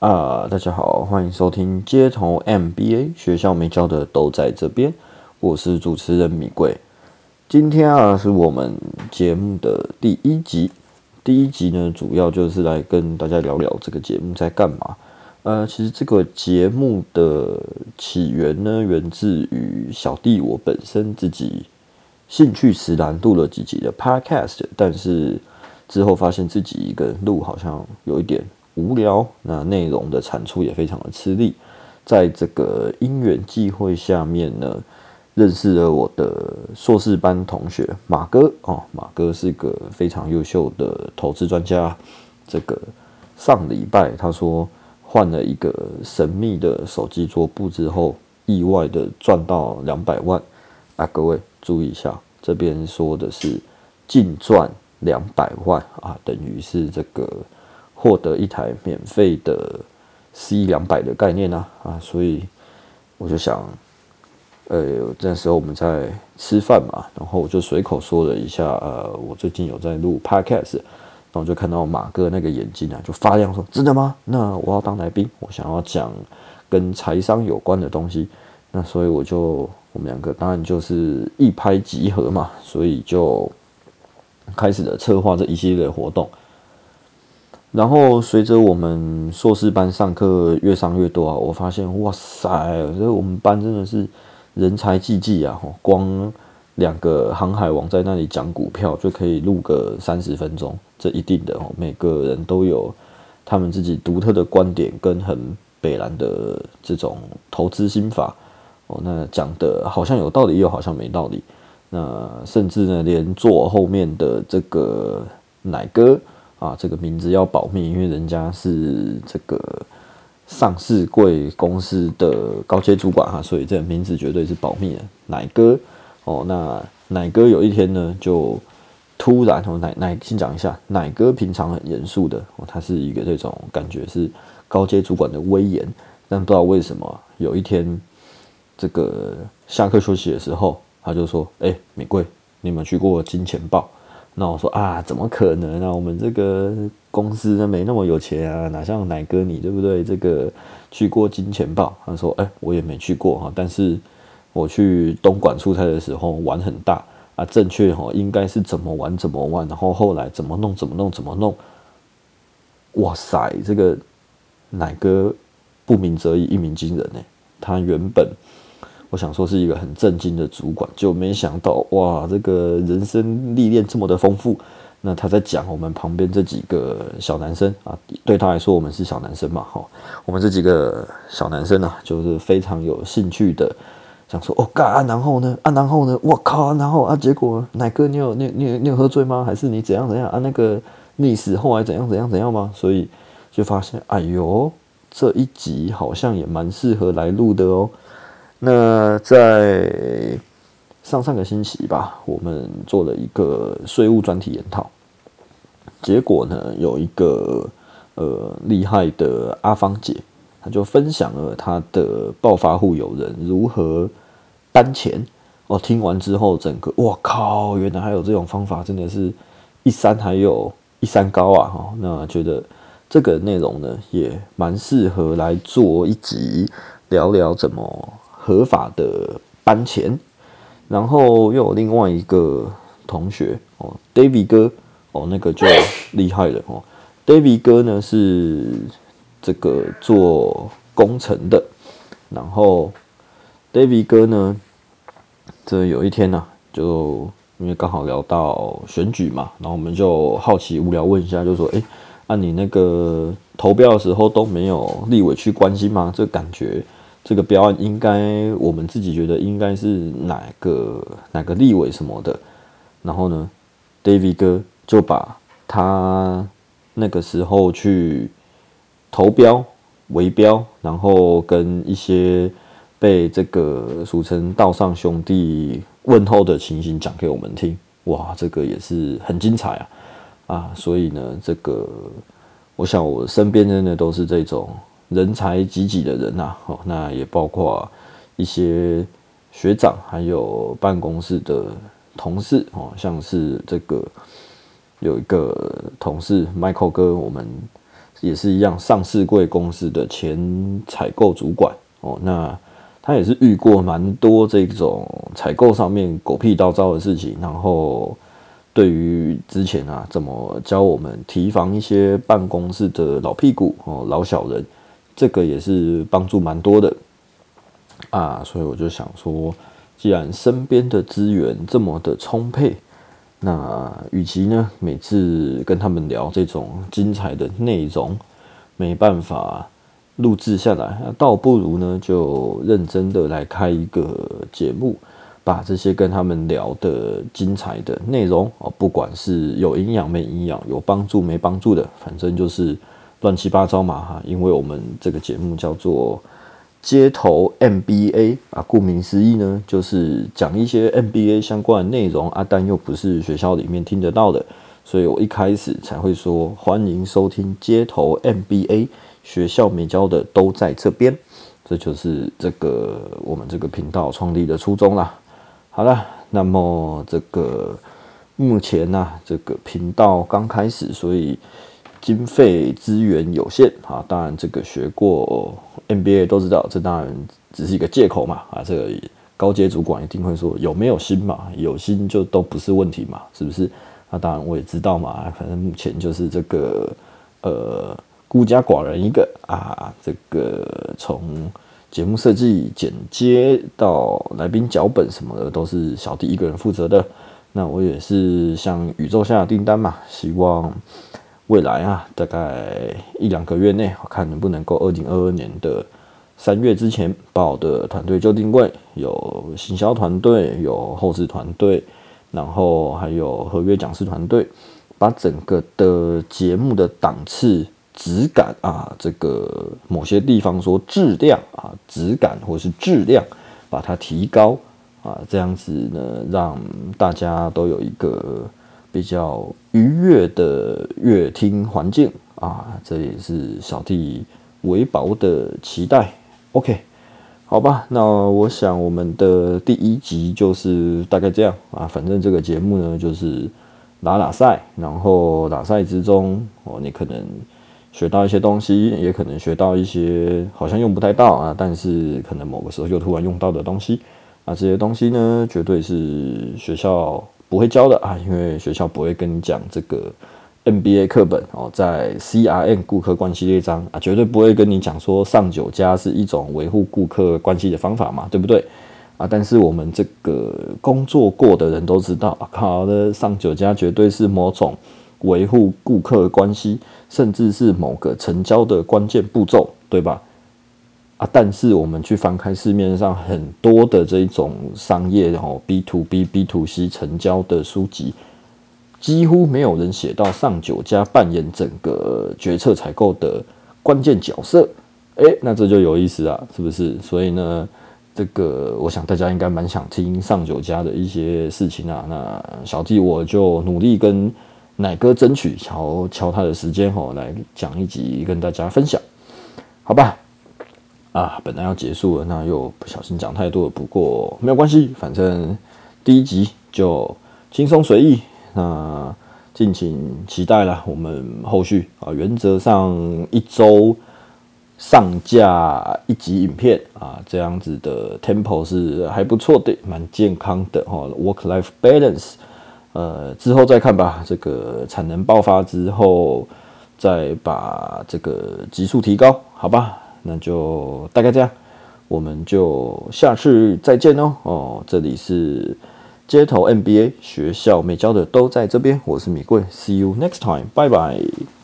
啊，大家好，欢迎收听街头 MBA，学校没教的都在这边。我是主持人米贵。今天啊，是我们节目的第一集。第一集呢，主要就是来跟大家聊聊这个节目在干嘛。呃，其实这个节目的起源呢，源自于小弟我本身自己兴趣使然录了几集的 Podcast，但是之后发现自己一个人录好像有一点。无聊，那内容的产出也非常的吃力。在这个因缘际会下面呢，认识了我的硕士班同学马哥哦，马哥是个非常优秀的投资专家。这个上礼拜他说换了一个神秘的手机桌布之后，意外的赚到两百万啊！各位注意一下，这边说的是净赚两百万啊，等于是这个。获得一台免费的 C 两百的概念啊啊，所以我就想，呃，那时候我们在吃饭嘛，然后我就随口说了一下，呃，我最近有在录 Podcast，然后就看到马哥那个眼睛啊，就发亮，说真的吗？那我要当来宾，我想要讲跟财商有关的东西，那所以我就我们两个当然就是一拍即合嘛，所以就开始了策划这一系列活动。然后随着我们硕士班上课越上越多啊，我发现哇塞，这我们班真的是人才济济啊！光两个航海王在那里讲股票就可以录个三十分钟，这一定的哦。每个人都有他们自己独特的观点跟很北蓝的这种投资心法哦。那讲的好像有道理，又好像没道理。那甚至呢，连坐后面的这个奶哥。啊，这个名字要保密，因为人家是这个上市贵公司的高阶主管哈，所以这个名字绝对是保密的。奶哥哦，那奶哥有一天呢，就突然哦，奶奶先讲一下，奶哥平常很严肃的，他是一个这种感觉是高阶主管的威严，但不知道为什么有一天这个下课休息的时候，他就说：“哎，美贵，你有没有去过金钱豹？”那我说啊，怎么可能啊？我们这个公司呢没那么有钱啊，哪像奶哥你对不对？这个去过金钱豹，他说，哎，我也没去过哈，但是我去东莞出差的时候玩很大啊，正确哈，应该是怎么玩怎么玩，然后后来怎么弄怎么弄怎么弄，哇塞，这个奶哥不鸣则已，一鸣惊人呢。他原本。我想说是一个很震惊的主管，就没想到哇，这个人生历练这么的丰富。那他在讲我们旁边这几个小男生啊，对他来说我们是小男生嘛，哈，我们这几个小男生啊，就是非常有兴趣的，想说哦，干，然后呢，啊，然后呢，我靠，然后啊，结果奶哥，你有你你你有喝醉吗？还是你怎样怎样啊？那个历史后来怎样怎样怎样吗？所以就发现，哎呦，这一集好像也蛮适合来录的哦。那在上上个星期吧，我们做了一个税务专题研讨，结果呢，有一个呃厉害的阿芳姐，她就分享了她的暴发户友人如何搬钱。哦，听完之后，整个我靠，原来还有这种方法，真的是一山还有一山高啊！哈，那觉得这个内容呢，也蛮适合来做一集聊聊怎么。合法的搬钱，然后又有另外一个同学哦，David 哥哦，那个就厉害了哦。David 哥呢是这个做工程的，然后 David 哥呢，这有一天呢，就因为刚好聊到选举嘛，然后我们就好奇无聊问一下，就说：“哎，按你那个投标的时候都没有立委去关心吗？这感觉。”这个标案应该，我们自己觉得应该是哪个哪个立委什么的，然后呢，David 哥就把他那个时候去投标、围标，然后跟一些被这个俗称道上兄弟问候的情形讲给我们听，哇，这个也是很精彩啊啊！所以呢，这个我想我身边真的都是这种。人才济济的人呐，哦，那也包括一些学长，还有办公室的同事哦，像是这个有一个同事 Michael 哥，我们也是一样，上市贵公司的前采购主管哦。那他也是遇过蛮多这种采购上面狗屁倒灶的事情，然后对于之前啊怎么教我们提防一些办公室的老屁股哦、老小人，这个也是帮助蛮多的啊。所以我就想说。既然身边的资源这么的充沛，那与其呢每次跟他们聊这种精彩的内容没办法录制下来，倒不如呢就认真的来开一个节目，把这些跟他们聊的精彩的内容哦，不管是有营养没营养，有帮助没帮助的，反正就是乱七八糟嘛哈，因为我们这个节目叫做。街头 MBA 啊，顾名思义呢，就是讲一些 MBA 相关的内容啊，但又不是学校里面听得到的，所以我一开始才会说欢迎收听街头 MBA，学校没教的都在这边，这就是这个我们这个频道创立的初衷啦。好了，那么这个目前呢，这个频道刚开始，所以。经费资源有限啊，当然这个学过 NBA 都知道，这当然只是一个借口嘛啊，这个高阶主管一定会说有没有心嘛，有心就都不是问题嘛，是不是？那当然我也知道嘛，反正目前就是这个呃孤家寡人一个啊，这个从节目设计、剪接到来宾脚本什么的都是小弟一个人负责的，那我也是向宇宙下订单嘛，希望。未来啊，大概一两个月内，我看能不能够二零二二年的三月之前，把我的团队就定位，有行销团队，有后置团队，然后还有合约讲师团队，把整个的节目的档次、质感啊，这个某些地方说质量啊，质感或是质量，把它提高啊，这样子呢，让大家都有一个。比较愉悦的乐听环境啊，这也是小弟维保的期待。OK，好吧，那我想我们的第一集就是大概这样啊。反正这个节目呢，就是打打赛，然后打赛之中哦，你可能学到一些东西，也可能学到一些好像用不太到啊，但是可能某个时候又突然用到的东西啊。这些东西呢，绝对是学校。不会教的啊，因为学校不会跟你讲这个 NBA 课本哦，在 CRM 顾客关系列章啊，绝对不会跟你讲说上九家是一种维护顾客关系的方法嘛，对不对啊？但是我们这个工作过的人都知道，好的上九家绝对是某种维护顾客关系，甚至是某个成交的关键步骤，对吧？啊！但是我们去翻开市面上很多的这种商业，然后 B to B、B to C 成交的书籍，几乎没有人写到上九家扮演整个决策采购的关键角色。诶，那这就有意思啊，是不是？所以呢，这个我想大家应该蛮想听上九家的一些事情啊。那小弟我就努力跟奶哥争取，敲敲他的时间吼，来讲一集跟大家分享，好吧？啊，本来要结束了，那又不小心讲太多了。不过没有关系，反正第一集就轻松随意，那敬请期待了。我们后续啊，原则上一周上架一集影片啊，这样子的 tempo 是还不错的，蛮健康的哈。Work life balance，呃，之后再看吧。这个产能爆发之后，再把这个级数提高，好吧？那就大概这样，我们就下次再见哦。哦，这里是街头 NBA 学校没教的都在这边，我是米贵，See you next time，拜拜。